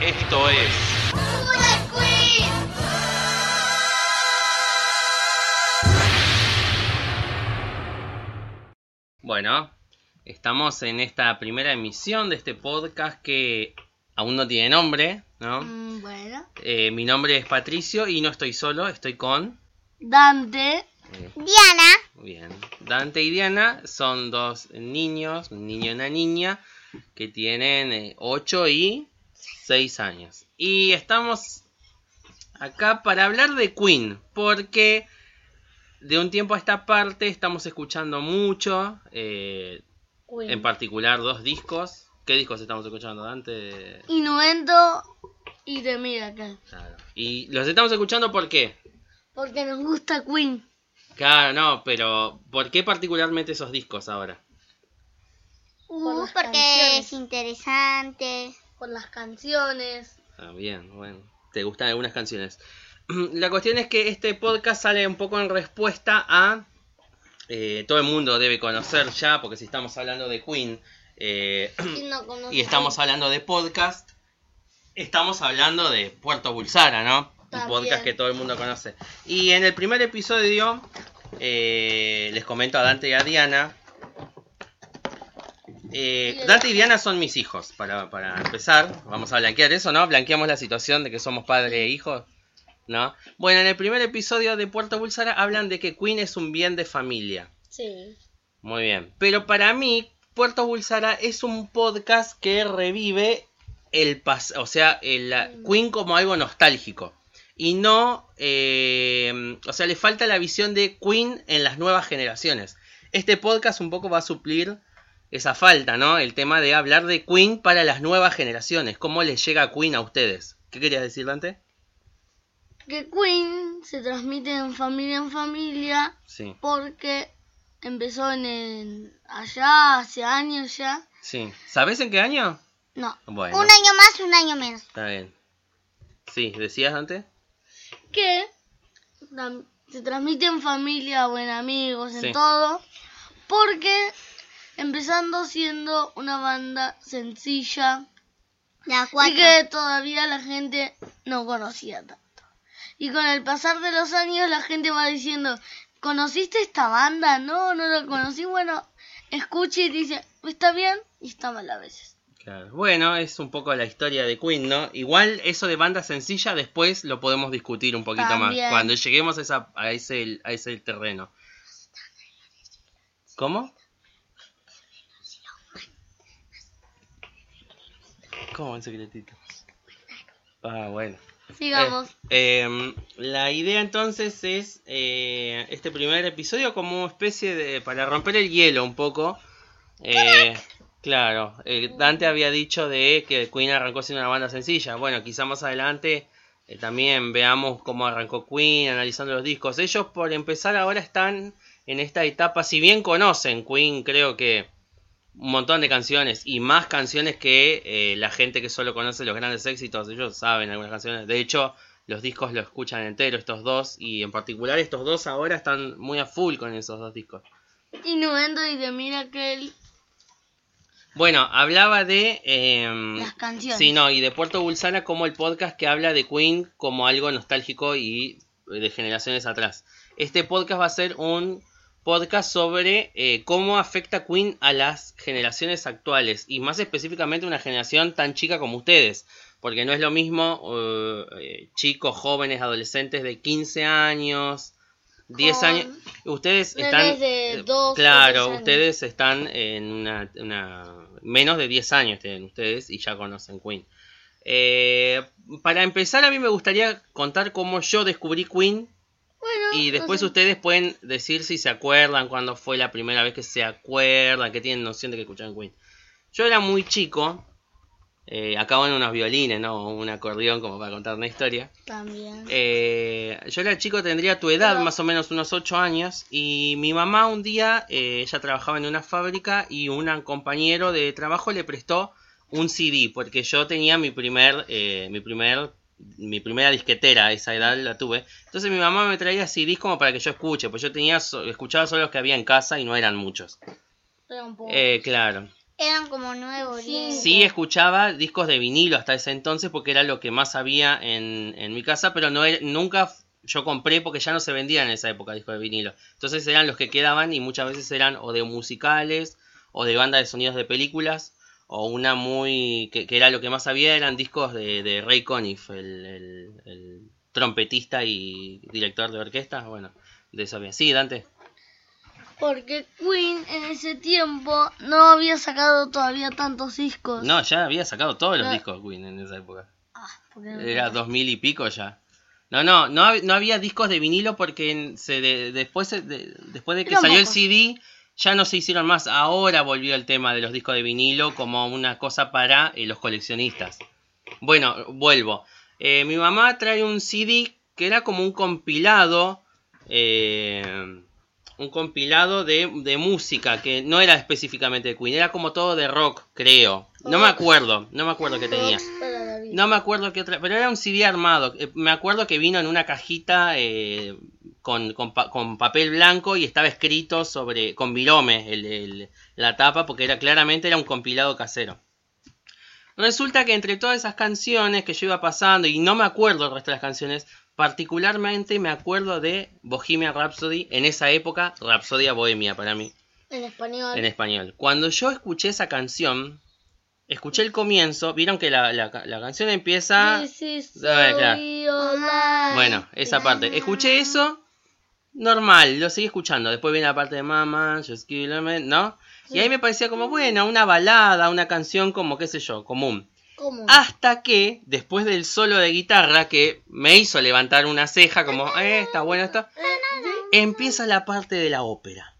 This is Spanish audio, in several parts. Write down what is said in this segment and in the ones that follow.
Esto es. Bueno, estamos en esta primera emisión de este podcast que aún no tiene nombre, ¿no? Mm, bueno. Eh, mi nombre es Patricio y no estoy solo, estoy con... Dante. eh, Diana, Bien. Dante y Diana son dos niños, un niño y una niña, que tienen 8 y 6 años. Y estamos acá para hablar de Queen, porque de un tiempo a esta parte estamos escuchando mucho, eh, Queen. en particular dos discos. ¿Qué discos estamos escuchando, Dante? Innuendo y The Miracle. Claro. Y los estamos escuchando ¿por qué? Porque nos gusta Queen. Claro, no, pero ¿por qué particularmente esos discos ahora? Uh, porque canciones. es interesante. Por las canciones. Ah, bien, bueno. ¿Te gustan algunas canciones? La cuestión es que este podcast sale un poco en respuesta a... eh, todo el mundo debe conocer ya, porque si estamos hablando de Queen eh, ¿Quién no conoce y estamos hablando de podcast, estamos hablando de Puerto Bulsara, ¿no? Un podcast que todo el mundo conoce. Y en el primer episodio eh, les comento a Dante y a Diana. Eh, Dante y Diana son mis hijos, para, para empezar. Vamos a blanquear eso, ¿no? Blanqueamos la situación de que somos padre e hijos, ¿no? Bueno, en el primer episodio de Puerto Bulsara hablan de que Queen es un bien de familia. Sí. Muy bien. Pero para mí, Puerto Bulsara es un podcast que revive el pasado, o sea, el, la- Queen como algo nostálgico. Y no, eh, o sea, le falta la visión de Queen en las nuevas generaciones. Este podcast un poco va a suplir esa falta, ¿no? El tema de hablar de Queen para las nuevas generaciones. ¿Cómo les llega Queen a ustedes? ¿Qué querías decir, Dante? Que Queen se transmite en familia en familia Sí, porque empezó en el- allá hace años ya. sí. ¿Sabes en qué año? No. Bueno, Un año más, un año menos. está bien. Sí, ¿decías, Dante? Que se transmite en familia o en amigos, en Sí. todo. Porque empezando siendo una banda sencilla La y que todavía la gente no conocía tanto. Y con el pasar de los años la gente va diciendo, ¿conociste esta banda? No, no la conocí. Bueno, escucha y dice, está bien y está mal a veces. Claro. Bueno, es un poco la historia de Queen, ¿no? Igual eso de banda sencilla después lo podemos discutir un poquito También. más cuando lleguemos a, esa, a, ese, a ese terreno. ¿Cómo? ¿Cómo en secretito? Ah, bueno. Sigamos. Eh, em, la idea entonces es eh, este primer episodio como una especie de... para romper el hielo un poco. Eh, claro, Dante había dicho de que Queen arrancó siendo una banda sencilla. Bueno, quizá más adelante también veamos cómo arrancó Queen, analizando los discos. Ellos por empezar ahora están en esta etapa, si bien conocen Queen, creo que un montón de canciones y más canciones que eh, la gente que solo conoce los grandes éxitos, ellos saben algunas canciones. De hecho, los discos lo escuchan entero estos dos y en particular estos dos ahora están muy a full con esos dos discos. Innuendo y de Miracle, Bueno, hablaba de... em, las canciones. Sí, no, y de Puerto Bulsara como el podcast que habla de Queen como algo nostálgico y de generaciones atrás. Este podcast va a ser un podcast sobre eh, cómo afecta Queen a las generaciones actuales y más específicamente una generación tan chica como ustedes. Porque no es lo mismo eh, eh, chicos, jóvenes, adolescentes de 15 años, 10 Con años. Ustedes están... de eh, 12 o claro, 13 años. ustedes están en una, una- Menos de 10 años tienen ustedes y ya conocen Queen. Eh, para empezar, a mí me gustaría contar cómo yo descubrí Queen Bueno, y después ustedes pueden decir si se acuerdan cuándo fue la primera vez que se acuerdan, que tienen noción de que escuchaban Queen. Yo era muy chico, eh, acá van unos violines, ¿no? Un acordeón como para contar una historia. También. Eh, yo era chico, tendría tu edad, Pero- más o menos unos 8 años, y mi mamá un día, eh, ella trabajaba en una fábrica y un compañero de trabajo le prestó un CD, porque yo tenía mi primer, eh, mi primer, mi primera disquetera, a esa edad la tuve. Entonces mi mamá me traía CDs como para que yo escuche, pues yo tenía, so- escuchaba solo los que había en casa y no eran muchos. Era un poco- Eh, claro. Eran como nuevos. Sí. Sí escuchaba discos de vinilo hasta ese entonces porque era lo que más había en, en mi casa, pero no era- nunca yo compré porque ya no se vendían en esa época discos de vinilo. Entonces eran los que quedaban y muchas veces eran o de musicales o de banda de sonidos de películas o una muy... que, que era lo que más había eran discos de, de Ray Conniff, el, el- el trompetista y director de orquesta. Bueno, de eso había. Sí, Dante. Porque Queen en ese tiempo no había sacado todavía tantos discos. No, ya había sacado todos los No. discos Queen en esa época. Ah, porque no Era dos mil y pico ya. No, no, no, no había discos de vinilo porque se de- después, de, después de que salió el. CD ya no se hicieron más. Ahora volvió el tema de los discos de vinilo como una cosa para eh, los coleccionistas. Bueno, vuelvo. Eh, mi mamá trae un CD que era como un compilado. eh, un compilado de, de música que no era específicamente de Queen, era como todo de rock, creo. No me acuerdo, no me acuerdo qué tenía. No me acuerdo qué otra, pero era un CD armado. Me acuerdo que vino en una cajita eh, con, con, con papel blanco y estaba escrito sobre con virome el- el- la tapa porque era claramente era un compilado casero. Resulta que entre todas esas canciones que yo iba pasando y no me acuerdo el resto de las canciones, particularmente me acuerdo de Bohemian Rhapsody en esa época, Rhapsodia Bohemia para mí En español. en español. Cuando yo escuché esa canción, escuché el comienzo, vieron que la, la, la canción empieza... This is A ver, so. Bueno, esa parte. Escuché eso, normal, lo seguí escuchando. Después viene la parte de Mama, Just Kill a Man, ¿no? Y ahí me parecía como, bueno, una balada, una canción como, qué sé yo, común. Hasta que, después del solo de guitarra, que me hizo levantar una ceja, como, eh, está bueno esto, empieza la parte de la ópera.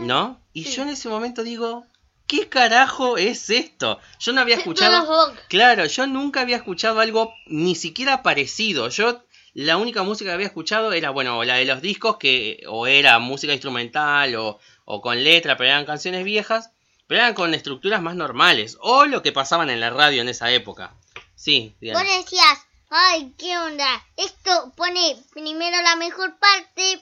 ¿No? Y Sí. yo en ese momento digo, ¿qué carajo es esto? Yo no había escuchado... Claro, yo nunca había escuchado algo ni siquiera parecido. Yo la única música que había escuchado era, bueno, la de los discos que o era música instrumental o, o con letra, pero eran canciones viejas, pero eran con estructuras más normales o lo que pasaban en la radio en esa época. Sí. Vos decías, ay, ¿qué onda? Esto pone primero la mejor parte,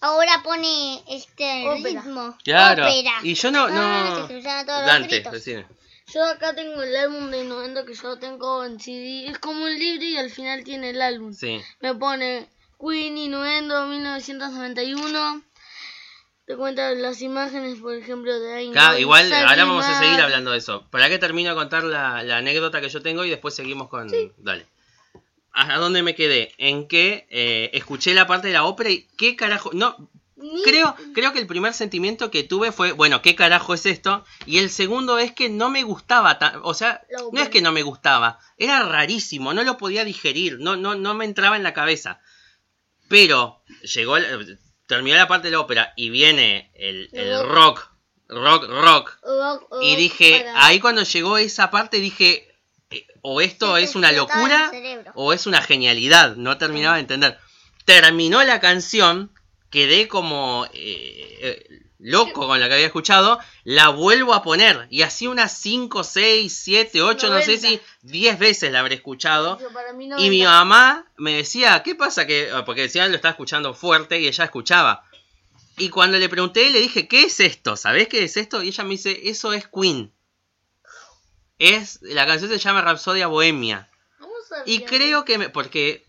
ahora pone este Ópera. ritmo. Claro. Ópera. Y yo no, Ah, no. se cruzaron todos los Dante, decime. Yo acá tengo el álbum de 90 que yo tengo en CD. Es como un libro y al final tiene el álbum. Sí. Me pone Queen y Nuendo 1991. Te cuenta las imágenes, por ejemplo, de ahí. Ca- igual, ahora vamos a seguir hablando de eso. ¿Para qué termino de contar la, la anécdota que yo tengo y después seguimos con... Dale. ¿A dónde me quedé? En que eh, escuché la parte de la ópera y qué carajo... No, creo, creo que el primer sentimiento que tuve fue, bueno, ¿qué carajo es esto? Y el segundo es que no me gustaba, tan- o sea, no es que no me gustaba, era rarísimo, no lo podía digerir, no, no, no me entraba en la cabeza. Pero llegó, el- terminó la parte de la ópera y viene el, rock, rock, rock. Rock, Y dije, para- ahí cuando llegó esa parte dije, eh, o esto es una locura o es una genialidad, no terminaba de entender. Terminó la canción, quedé como eh, eh, loco con la que había escuchado, la vuelvo a poner y así unas 5, 6, 7, 8, no sé 90. si 10 veces la habré escuchado. Y mi 90. mamá me decía, ¿qué pasa? que ah, Porque decía lo estaba escuchando fuerte y ella escuchaba. Y cuando le pregunté, le dije, ¿qué es esto? ¿Sabés qué es esto? Y ella me dice, eso es Queen. Es, la canción se llama Rapsodia Bohemia. Y creo que, me, porque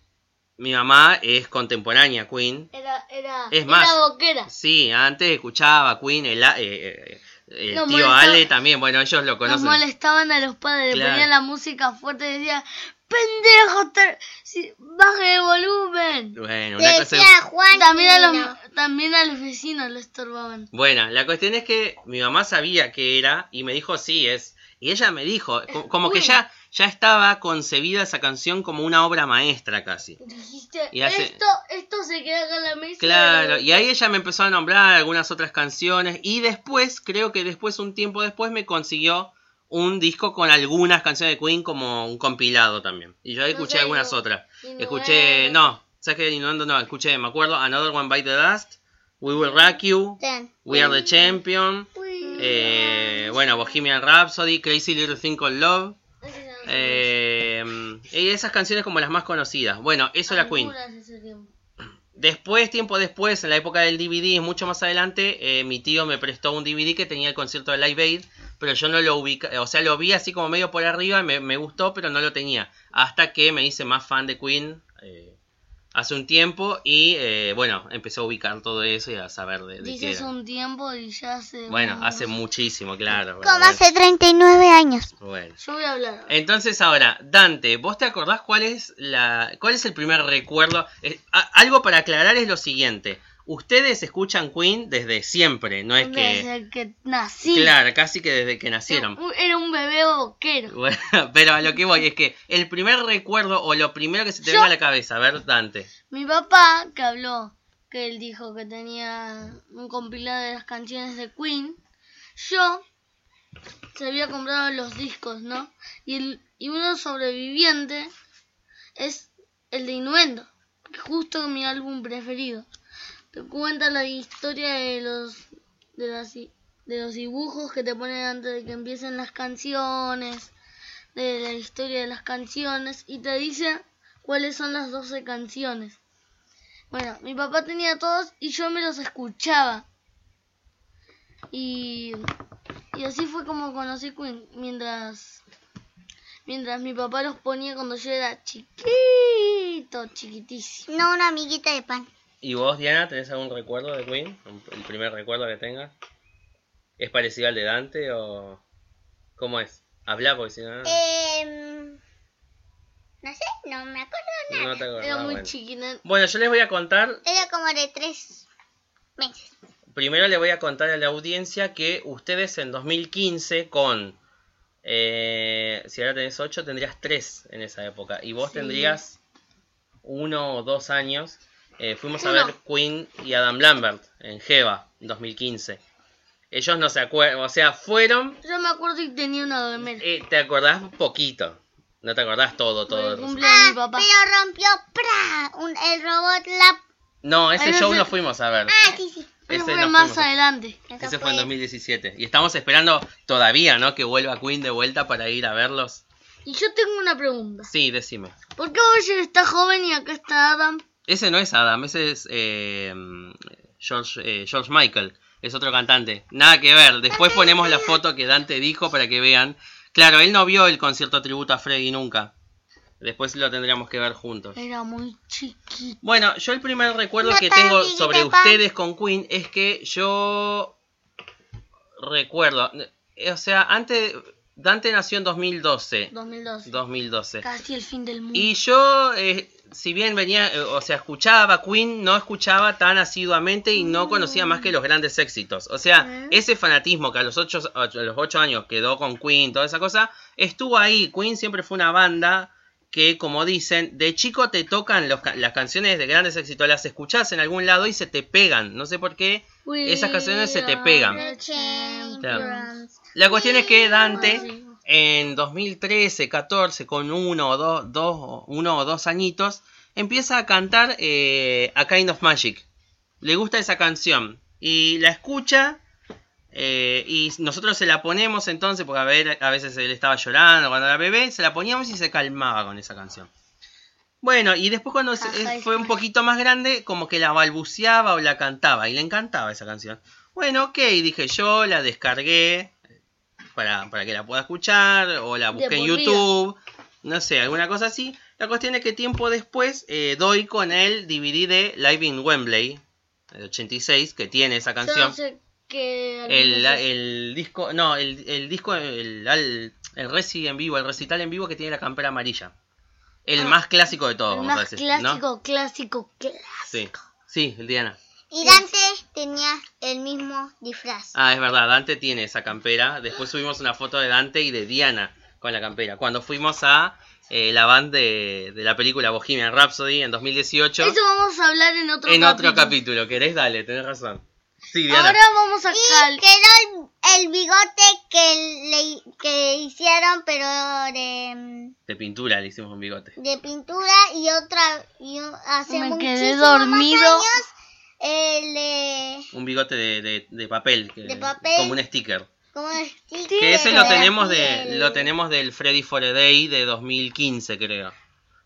mi mamá es contemporánea Queen. Era, era, Es más, era boquera. Sí, antes escuchaba Queen, el, eh, eh, el Nos tío molestaba- Ale también, bueno, ellos lo Nos conocen. molestaban a los padres, Claro. ponían la música fuerte y decían, pendejo, te- si- baje el volumen. Bueno, una cosa... decía Juan También a, los, también a los vecinos lo estorbaban. Bueno, la cuestión es que mi mamá sabía que era y me dijo sí es. Y ella me dijo, co- como que ya, ya estaba concebida esa canción como una obra maestra casi. Dijiste, Y hace- esto, esto se queda acá en la mesa. Claro, y ahí ella me empezó a nombrar algunas otras canciones y después, creo que después, un tiempo después, me consiguió un disco con algunas canciones de Queen como un compilado también. Y yo ahí No escuché sé, algunas no- otras. Escuché, no, ¿sabes qué? Innuendo no, escuché, me acuerdo, Another One Bite the Dust, We Will Rock You, Ten. We Are the Champion. Eh, bueno, Bohemian Rhapsody, Crazy Little Thing Called Love. Eh, y esas canciones como las más conocidas. Bueno, eso era Queen. Después, tiempo después, en la época del DVD, mucho más adelante, eh, mi tío me prestó un DVD que tenía el concierto de Live Aid, pero yo no lo ubica, o sea, lo vi así como medio por arriba, me, me gustó, pero no lo tenía. Hasta que me hice más fan de Queen eh, hace un tiempo y, eh, bueno, empecé a ubicar todo eso y a saber de, de qué Dices era. un tiempo y ya hace... Bueno, unos- hace muchísimo, claro. Como bueno, hace 39 años. bueno. Yo voy a hablar. Entonces ahora, Dante, ¿vos te acordás cuál es la cuál es el primer recuerdo? Eh, a- algo para aclarar es lo siguiente. Ustedes escuchan Queen desde siempre, no es que Desde que nací. claro, casi que desde que nacieron. Era un bebé boquero. Bueno, pero a lo que voy es que el primer recuerdo o lo primero que se te Yo- venga a la cabeza, a ver, Dante. Mi papá, que habló, que él dijo que tenía un compilado de las canciones de Queen, yo se había comprado los discos, ¿no? Y, el, y uno sobreviviente es el de Innuendo, que justo mi álbum preferido. Te cuenta la historia de los de los dibujos que te ponen antes de que empiecen las canciones, de la historia de las canciones y te dice cuáles son las 12 canciones. Bueno, mi papá tenía todos y yo me los escuchaba. Y, y así fue como conocí Queen, mientras, mientras mi papá los ponía cuando yo era chiquito, chiquitísimo. No una amiguita de pan. ¿Y vos, Diana, tenés algún recuerdo de Queen? ¿El primer recuerdo que tengas? ¿Es parecido al de Dante o cómo es? Habla porque si no Em, no sé, no me acuerdo nada. no te acordás. Era muy bueno. chiquita. Bueno, yo les voy a contar Era como de tres meses. Primero le voy a contar a la audiencia que ustedes en 2015 con... eh, si ahora tenés 8, tendrías 3 en esa época. Y vos Sí. tendrías uno o dos años. Eh, fuimos a ver Queen y Adam Lambert en Jeva en 2015. Ellos no se acuerdan, o sea, fueron... Yo me acuerdo y tenía una domera. eh, te acordás poquito. No te acordás todo, todo. el Ah, mi papá. pero rompió ¡pra! Un- el robot la... No, ese Pero show ese- no fuimos a ver. Ah, sí, sí. Ese fue no más fuimos adelante. Eso Ese fue en 2017. Y estamos esperando todavía, ¿no? Que vuelva Queen de vuelta para ir a verlos. Y yo tengo una pregunta. Sí, decime. ¿Por qué Roger está joven y acá está Adam? Ese no es Adam, ese es eh, George, eh, George Michael. Es otro cantante. Nada que ver. Después ponemos la foto que Dante dijo para que vean. Claro, él no vio el concierto tributo a Freddy nunca. Después lo tendríamos que ver juntos. Era muy chiquito. Bueno, yo el primer recuerdo que tengo sobre ustedes con Queen es que yo recuerdo, o sea, antes Dante nació en 2012, 2012. 2012. Casi el fin del mundo. Y yo, eh, si bien venía, eh, o sea, escuchaba Queen, no escuchaba tan asiduamente y no conocía más que los grandes éxitos. O sea, Mm. ese fanatismo que a los ocho, a los ocho años quedó con Queen, toda esa cosa, estuvo ahí. Queen siempre fue una banda que, como dicen, de chico te tocan los las canciones de grandes éxitos, las escuchás en algún lado y se te pegan. No sé por qué. We esas canciones se te pegan. La cuestión es que Dante en 2013, 14, con uno o dos, dos, uno o dos añitos, empieza a cantar eh, A Kind of Magic. Le gusta esa canción y la escucha eh, y nosotros se la ponemos entonces, porque a, ver, a veces él estaba llorando cuando era bebé, se la poníamos y se calmaba con esa canción. Bueno, y después cuando se- eh, fue un poquito más grande, como que la balbuceaba o la cantaba y le encantaba esa canción. Bueno, ok, dije yo, la descargué para, para que la pueda escuchar o la busqué en. YouTube, no sé, alguna cosa así. La cuestión es que tiempo después eh, doy con el DVD de Live in Wembley, el 86, que tiene esa canción. El, disco, no, el, el disco, el, el, el reci en vivo, el recital en vivo que tiene la campera amarilla. El Ah, más clásico de todos, vamos a decir. ¿no? clásico, clásico, clásico. Sí, sí, Diana. Y Dante tenía el mismo disfraz. Ah, es verdad, Dante tiene esa campera. Después subimos una foto de Dante y de Diana con la campera. Cuando fuimos a eh, la band de, de la película Bohemian Rhapsody en 2018. Eso vamos a hablar en otro en capítulo. otro capítulo, ¿querés? Dale, tenés razón. Sí, Diana. Ahora vamos a Y cal... quedó el, el bigote que, le, que hicieron, pero de, De pintura le hicimos un bigote. de pintura y otra. Y un- hace Me quedé dormido. años, el de. Un bigote de, de- de papel, que- De papel. Como un sticker. ¿Cómo es? Que ese lo tenemos de lo tenemos del Freddy for a Day de 2015, creo.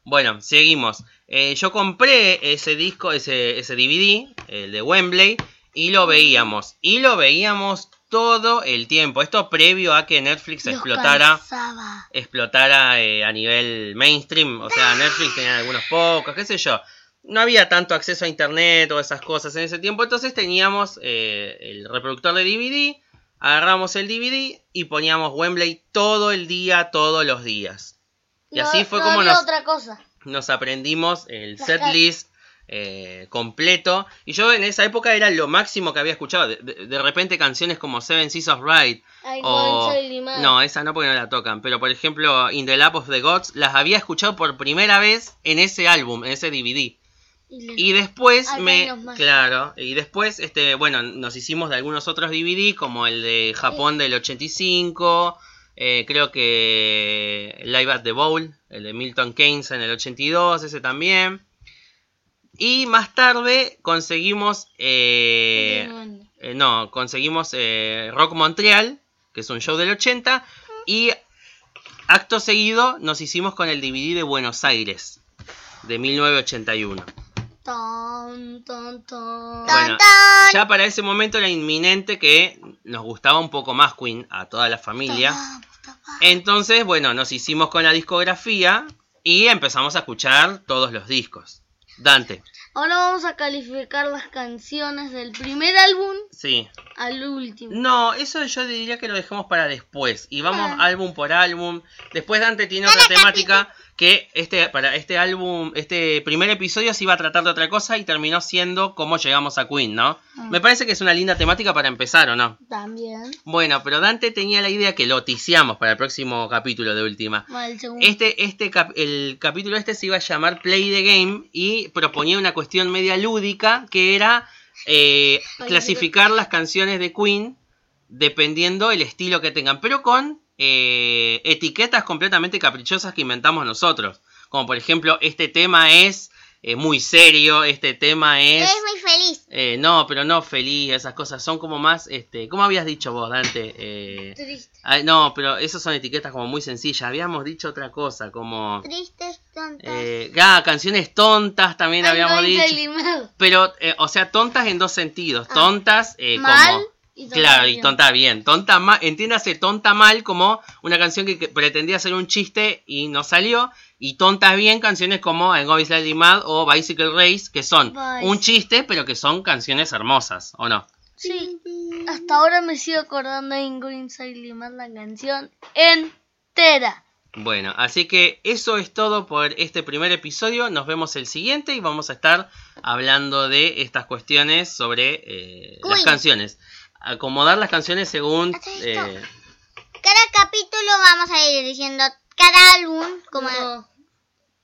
Bueno, seguimos. Eh, yo compré ese disco, ese, ese DVD, el de Wembley, y lo veíamos. Y lo veíamos todo el tiempo. Esto previo a que Netflix Los explotara, cansaba. explotara eh, a nivel mainstream. O sea, Netflix tenía algunos pocos, qué sé yo. No había tanto acceso a internet o esas cosas en ese tiempo. Entonces teníamos eh, el reproductor de DVD. Agarramos el DVD y poníamos Wembley todo el día, todos los días. Y No- así fue no como nos, otra cosa. nos aprendimos el Las set cal- list eh, completo. Y yo en esa época era lo máximo que había escuchado. De, de- de repente canciones como Seven Seas of Ride. Ay, O... No, esa no porque no la tocan. Pero por ejemplo, In the Lap of the Gods las había escuchado por primera vez en ese álbum, en ese DVD. Y después me. Claro. Y después, este, bueno, nos hicimos de algunos otros DVD, como el de Japón del 85. eh, creo que Live at the Bowl, el de Milton Keynes en el 82, ese también. Y más tarde conseguimos. eh, eh, no, conseguimos eh, Rock Montreal, que es un show del 80. Y acto seguido nos hicimos con el DVD de Buenos Aires, de 1981. Ton, ton, ton. Bueno, Tan, ya para ese momento era inminente que nos gustaba un poco más Queen a toda la familia. Entonces, bueno, nos hicimos con la discografía y empezamos a escuchar todos los discos. Dante, Ahora vamos a calificar las canciones del primer álbum sí. al último. No, eso yo diría que lo dejemos para después. Y vamos Ah. álbum por álbum. Después Dante tiene otra temática que este para este álbum, este primer episodio se iba a tratar de otra cosa y terminó siendo cómo llegamos a Queen, ¿no? Ah. Me parece que es una linda temática para empezar, ¿o no? También. Bueno, pero Dante tenía la idea que lo ticiamos para el próximo capítulo de última. Bueno, el segundo. Este, este cap- el capítulo este se iba a llamar Play the Game y proponía una cuestión media lúdica que era eh, clasificar las canciones de Queen dependiendo el estilo que tengan, pero con eh, etiquetas completamente caprichosas que inventamos nosotros. Como por ejemplo, este tema es eh, muy serio, este tema es... es muy feliz. eh, no, pero no feliz, esas cosas son como más, este, ¿cómo habías dicho vos, Dante? Triste. ah, no, pero esas son etiquetas como muy sencillas. Habíamos dicho otra cosa, como... Tristes, tontas. Ah, canciones tontas también Ay, habíamos no, dicho. Pero, o sea, tontas en dos sentidos. Ah. Tontas Mal como... y Claro, y tonta bien. Tonta mal, entiéndase, tonta mal como una canción que, que pretendía ser un chiste y no salió. Y tontas bien, canciones como En Go Slightly Mad o Bicycle Race, que son un chiste, pero que son canciones hermosas, ¿o no? Sí. Hasta ahora me sigo acordando de Ingrid Limar la canción entera. Bueno, así que eso es todo por este primer episodio. Nos vemos el siguiente y vamos a estar hablando de estas cuestiones sobre eh, las canciones. Acomodar las canciones según... Eh, Cada capítulo vamos a ir diciendo cada álbum, como No,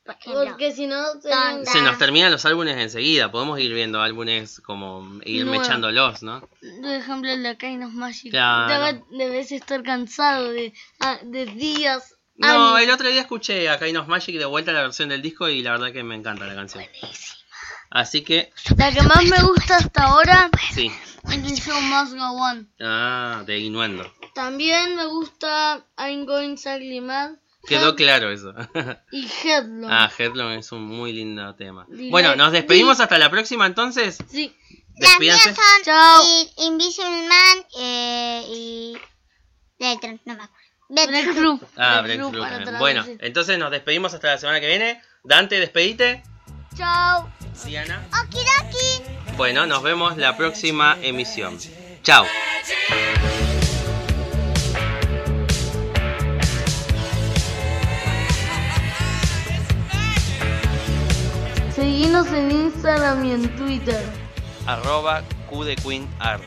por ejemplo. porque si no se nos terminan los álbumes enseguida. Podemos ir viendo álbumes como ir mechándolos, ¿no? Por ejemplo, el de Kind of Magic. Claro. Debes estar cansado de, ah, de días. No, años. el otro día escuché a Kind of Magic de vuelta la versión del disco y la verdad que me encanta la canción. Así que, La que más me gusta hasta ahora sí. es The Show Must Go On. Ah, de Innuendo. También me gusta I'm Going Sadly Mad Quedó claro eso. y Headlong. Ah, Headlong es un muy lindo tema. Dile- Bueno, nos despedimos hasta la próxima entonces. Sí. Las mías Despídanse. son Chao. Invisible Man eh, y... Letras, no me acuerdo. Breakthrough. Ah, Breakthrough Breakthrough. Bueno, entonces nos despedimos hasta la semana que viene. Dante, despedite. Chao. Diana. Okidoki. Bueno, nos vemos la próxima emisión. Chao. Seguinos en Instagram y en Twitter. Arroba Q de Queen Art.